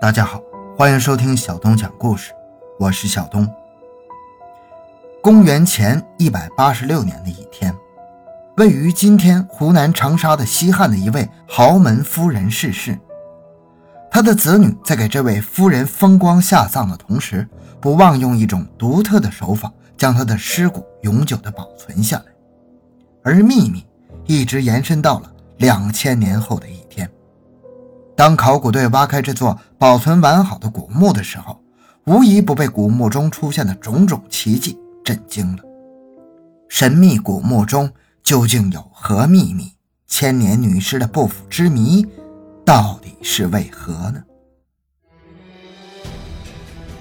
大家好，欢迎收听小东讲故事，我是小东。公元前一百八十六年的一天，位于今天湖南长沙的西汉的一位豪门夫人逝世，他的子女在给这位夫人风光下葬的同时，不忘用一种独特的手法，将她的尸骨永久的保存下来，而秘密一直延伸到了两千年后的一天。当考古队挖开这座保存完好的古墓的时候，无一不被古墓中出现的种种奇迹震惊了。神秘古墓中究竟有何秘密？千年女尸的不腐之谜到底是为何呢？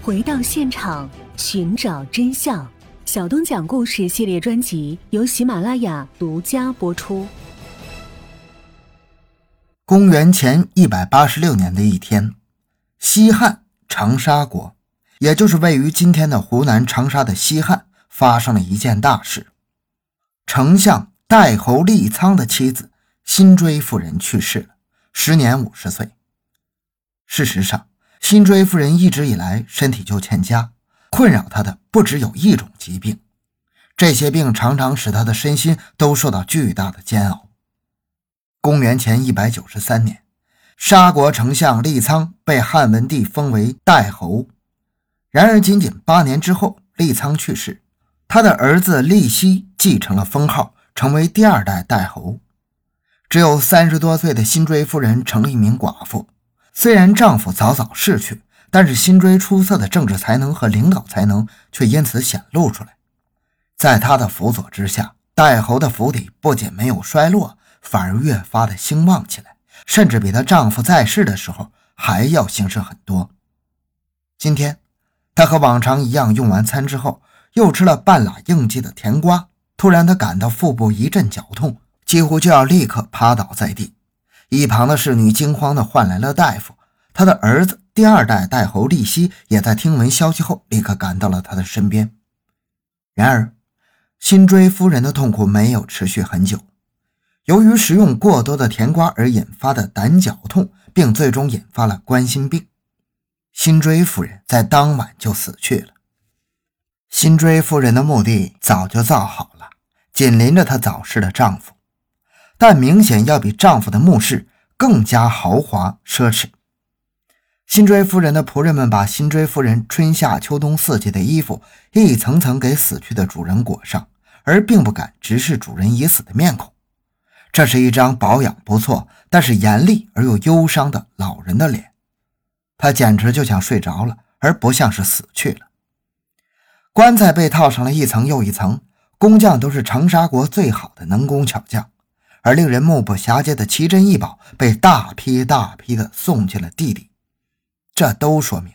回到现场寻找真相，小东讲故事系列专辑由喜马拉雅独家播出。公元前一百八十六年的一天，西汉长沙国，也就是位于今天的湖南长沙的西汉，发生了一件大事。丞相代侯立苍的妻子辛追夫人去世了，时年五十岁。事实上，辛追夫人一直以来身体就欠佳，困扰她的不只有一种疾病，这些病常常使她的身心都受到巨大的煎熬。公元前一百九十三年，沙国丞相利苍被汉文帝封为代侯。然而，仅仅八年之后，利苍去世，他的儿子利熙继承了封号，成为第二代代侯。只有三十多岁的辛追夫人成了一名寡妇。虽然丈夫早早逝去，但是辛追出色的政治才能和领导才能却因此显露出来。在他的辅佐之下，代侯的府邸不仅没有衰落。反而越发的兴旺起来，甚至比她丈夫在世的时候还要兴盛很多。今天，她和往常一样用完餐之后，又吃了半拉应季的甜瓜。突然，她感到腹部一阵绞痛，几乎就要立刻趴倒在地。一旁的侍女惊慌地唤来了大夫。她的儿子第二代代侯利熙也在听闻消息后，立刻赶到了她的身边。然而，辛追夫人的痛苦没有持续很久。由于食用过多的甜瓜而引发的胆绞痛，并最终引发了冠心病，辛追夫人在当晚就死去了。辛追夫人的墓地早就造好了，紧邻着她早逝的丈夫，但明显要比丈夫的墓室更加豪华奢侈。辛追夫人的仆人们把辛追夫人春夏秋冬四季的衣服一层层给死去的主人裹上，而并不敢直视主人已死的面孔。这是一张保养不错，但是严厉而又忧伤的老人的脸，他简直就像睡着了，而不像是死去了。棺材被套上了一层又一层，工匠都是长沙国最好的能工巧匠，而令人目不暇接的奇珍异宝被大批大批的送进了地里。这都说明，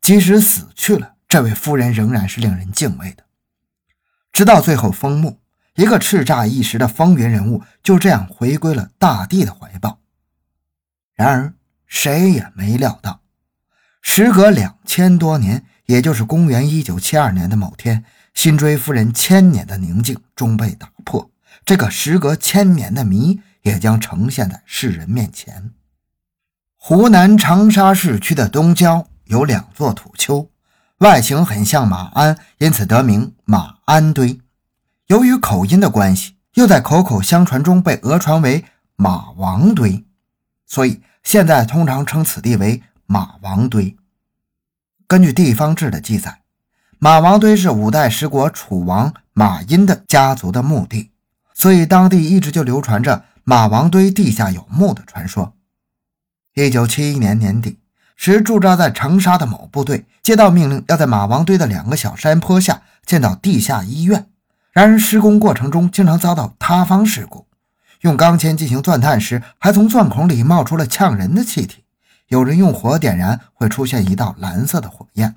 即使死去了，这位夫人仍然是令人敬畏的。直到最后封墓。一个叱咤一时的风云人物就这样回归了大地的怀抱。然而，谁也没料到，时隔两千多年，也就是公元一九七二年的某天，辛追夫人千年的宁静终被打破。这个时隔千年的谜也将呈现在世人面前。湖南长沙市区的东郊有两座土丘，外形很像马鞍，因此得名马鞍堆。由于口音的关系，又在口口相传中被讹传为马王堆，所以现在通常称此地为马王堆。根据地方志的记载，马王堆是五代十国楚王马殷的家族的墓地，所以当地一直就流传着马王堆地下有墓的传说。一九七一年年底，时驻扎在长沙的某部队接到命令，要在马王堆的两个小山坡下建造地下医院。然而，施工过程中经常遭到塌方事故。用钢钎进行钻探时，还从钻孔里冒出了呛人的气体。有人用火点燃，会出现一道蓝色的火焰。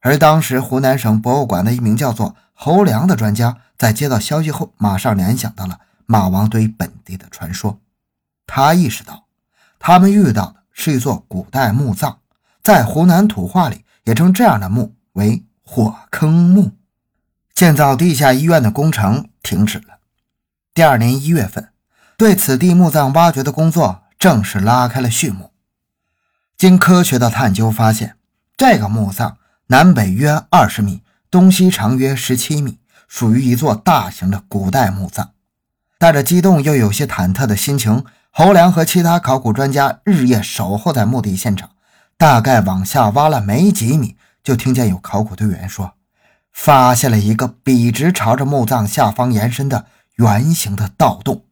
而当时，湖南省博物馆的一名叫做侯良的专家，在接到消息后，马上联想到了马王堆本地的传说。他意识到，他们遇到的是一座古代墓葬，在湖南土话里也称这样的墓为“火坑墓”。建造地下医院的工程停止了。第二年一月份，对此地墓葬挖掘的工作正式拉开了序幕。经科学的探究发现，这个墓葬南北约二十米，东西长约十七米，属于一座大型的古代墓葬。带着激动又有些忐忑的心情，侯良和其他考古专家日夜守候在墓地现场。大概往下挖了没几米，就听见有考古队员说：“发现了一个笔直朝着墓葬下方延伸的圆形的盗洞。”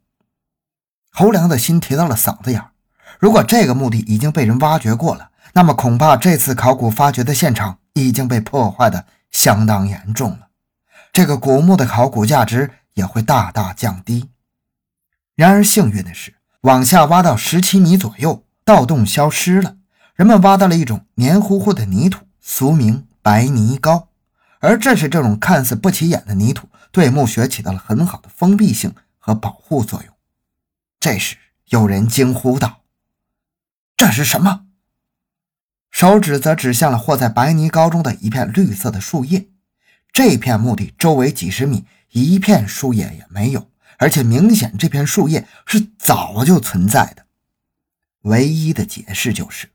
侯良的心提到了嗓子眼儿。如果这个墓地已经被人挖掘过了，那么恐怕这次考古发掘的现场已经被破坏的相当严重了，这个古墓的考古价值也会大大降低。然而幸运的是，往下挖到十七米左右，盗洞消失了，人们挖到了一种黏糊糊的泥土，俗名白泥膏。而正是这种看似不起眼的泥土，对墓穴起到了很好的封闭性和保护作用。这时，有人惊呼道。这是什么？手指则指向了和在白泥膏中的一片绿色的树叶。这片墓地周围几十米，一片树叶也没有，而且明显这片树叶是早就存在的。唯一的解释就是，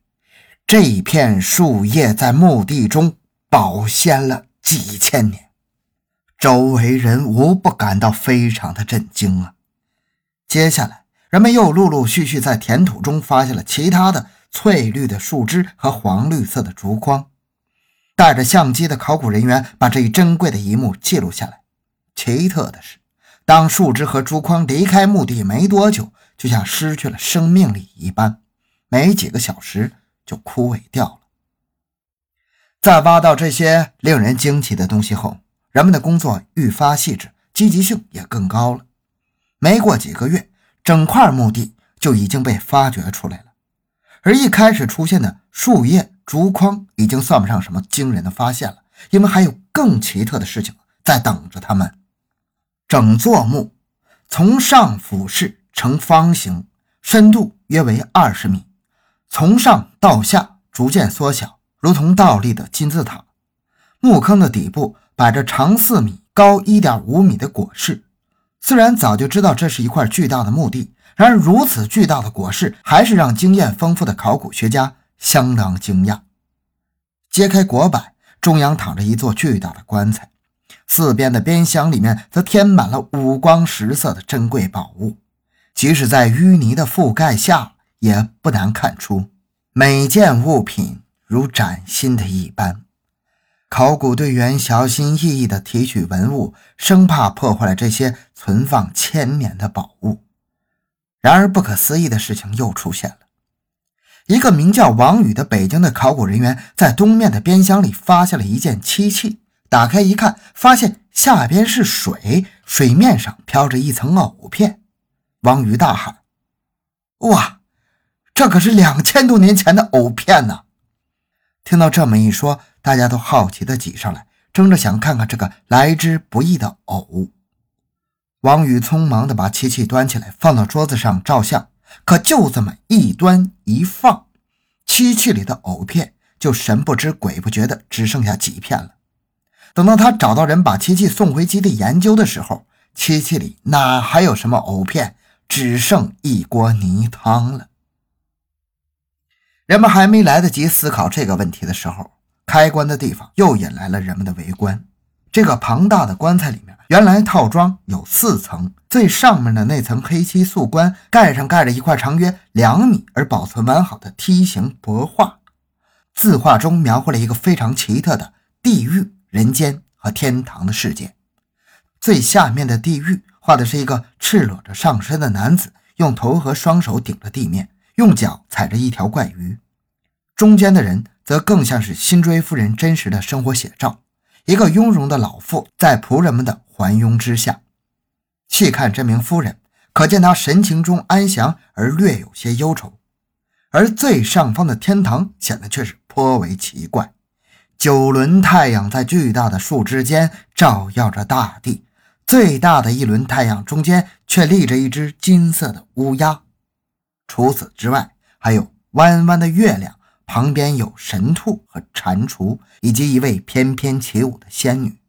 这片树叶在墓地中保鲜了几千年。周围人无不感到非常的震惊啊！接下来。人们又陆陆续续在田土中发现了其他的翠绿的树枝和黄绿色的竹筐。带着相机的考古人员把这一珍贵的一幕记录下来。奇特的是，当树枝和竹筐离开墓地没多久，就像失去了生命力一般，没几个小时就枯萎掉了。在挖到这些令人惊奇的东西后，人们的工作愈发细致，积极性也更高了。没过几个月。整块墓地就已经被发掘出来了，而一开始出现的树叶、竹筐已经算不上什么惊人的发现了，因为还有更奇特的事情在等着他们。整座墓从上俯视呈方形，深度约为二十米，从上到下逐渐缩小，如同倒立的金字塔。墓坑的底部摆着长四米、高一点五米的椁室。虽然早就知道这是一块巨大的墓地，然而如此巨大的椁室还是让经验丰富的考古学家相当惊讶。揭开椁板，中央躺着一座巨大的棺材，四边的边箱里面则填满了五光十色的珍贵宝物，即使在淤泥的覆盖下，也不难看出每件物品如崭新的一般。考古队员小心翼翼地提取文物，生怕破坏了这些存放千年的宝物。然而，不可思议的事情又出现了：一个名叫王宇的北京的考古人员在东面的边箱里发现了一件漆器。打开一看，发现下边是水，水面上飘着一层藕片。王宇大喊：“哇，这可是两千多年前的藕片呢！”听到这么一说，大家都好奇地挤上来，争着想看看这个来之不易的藕。王宇匆忙地把漆器端起来，放到桌子上照相。可就这么一端一放，漆器里的藕片就神不知鬼不觉的只剩下几片了。等到他找到人把漆器送回基地研究的时候，漆器里哪还有什么藕片，只剩一锅泥汤了。人们还没来得及思考这个问题的时候，开棺的地方又引来了人们的围观。这个庞大的棺材里面，原来套装有四层，最上面的那层黑漆素棺盖上盖着一块长约两米而保存完好的梯形帛画，字画中描绘了一个非常奇特的地狱、人间和天堂的世界。最下面的地狱画的是一个赤裸着上身的男子，用头和双手顶着地面。用脚踩着一条怪鱼，中间的人则更像是辛追夫人真实的生活写照。一个雍容的老妇在仆人们的环拥之下，细看这名夫人，可见她神情中安详而略有些忧愁。而最上方的天堂显得却是颇为奇怪，九轮太阳在巨大的树枝间照耀着大地，最大的一轮太阳中间却立着一只金色的乌鸦。除此之外，还有弯弯的月亮，旁边有神兔和蟾蜍，以及一位翩翩起舞的仙女。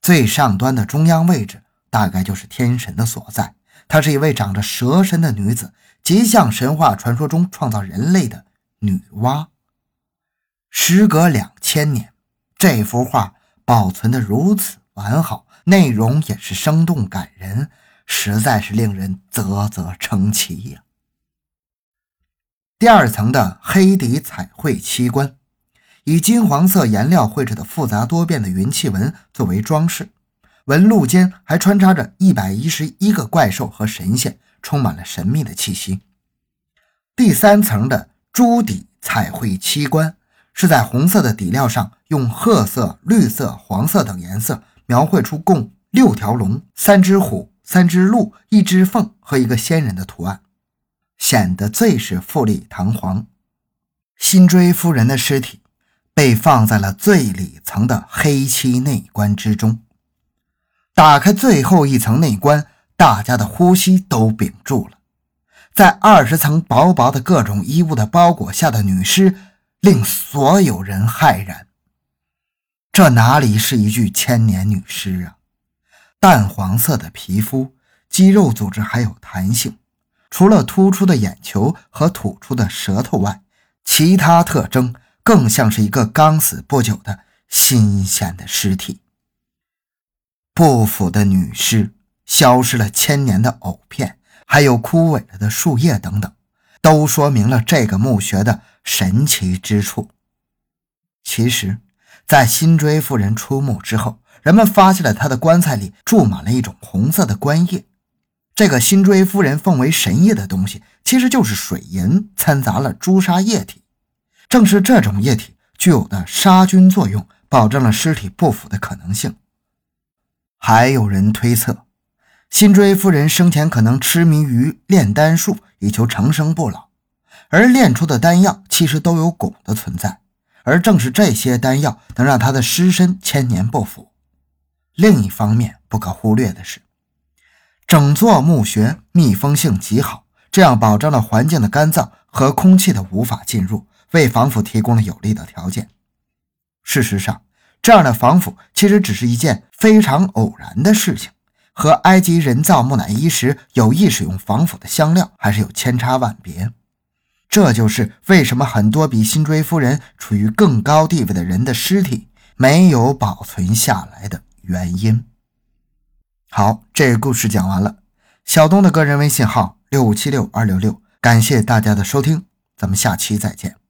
最上端的中央位置，大概就是天神的所在。她是一位长着蛇身的女子，极像神话传说中创造人类的女娲。时隔两千年，这幅画保存的如此完好，内容也是生动感人，实在是令人啧啧称奇呀。第二层的黑底彩绘漆棺，以金黄色颜料绘制的复杂多变的云气纹作为装饰，纹路间还穿插着一百一十一个怪兽和神仙，充满了神秘的气息。第三层的朱底彩绘漆棺，是在红色的底料上用褐色、绿色、黄色等颜色描绘出共六条龙、三只虎、三只鹿、一只凤和一个仙人的图案。显得最是富丽堂皇。辛追夫人的尸体被放在了最里层的黑漆内棺之中。打开最后一层内棺，大家的呼吸都屏住了。在二十层薄薄的各种衣物的包裹下的女尸，令所有人骇然。这哪里是一具千年女尸啊？淡黄色的皮肤，肌肉组织还有弹性。除了突出的眼球和吐出的舌头外，其他特征更像是一个刚死不久的新鲜的尸体。不腐的女尸、消失了千年的藕片，还有枯萎了的树叶等等，都说明了这个墓穴的神奇之处。其实，在辛追夫人出墓之后，人们发现了她的棺材里注满了一种红色的棺液。这个辛追夫人奉为神液的东西，其实就是水银掺杂了朱砂液体。正是这种液体具有的杀菌作用，保证了尸体不腐的可能性。还有人推测，辛追夫人生前可能痴迷于炼丹术，以求长生不老，而炼出的丹药其实都有汞的存在，而正是这些丹药能让她的尸身千年不腐。另一方面，不可忽略的是。整座墓穴密封性极好，这样保证了环境的干燥和空气的无法进入，为防腐提供了有利的条件。事实上，这样的防腐其实只是一件非常偶然的事情，和埃及人造木乃伊时有意使用防腐的香料还是有千差万别。这就是为什么很多比辛追夫人处于更高地位的人的尸体没有保存下来的原因。好，这个故事讲完了。小东的个人微信号六五七六二六六，感谢大家的收听，咱们下期再见。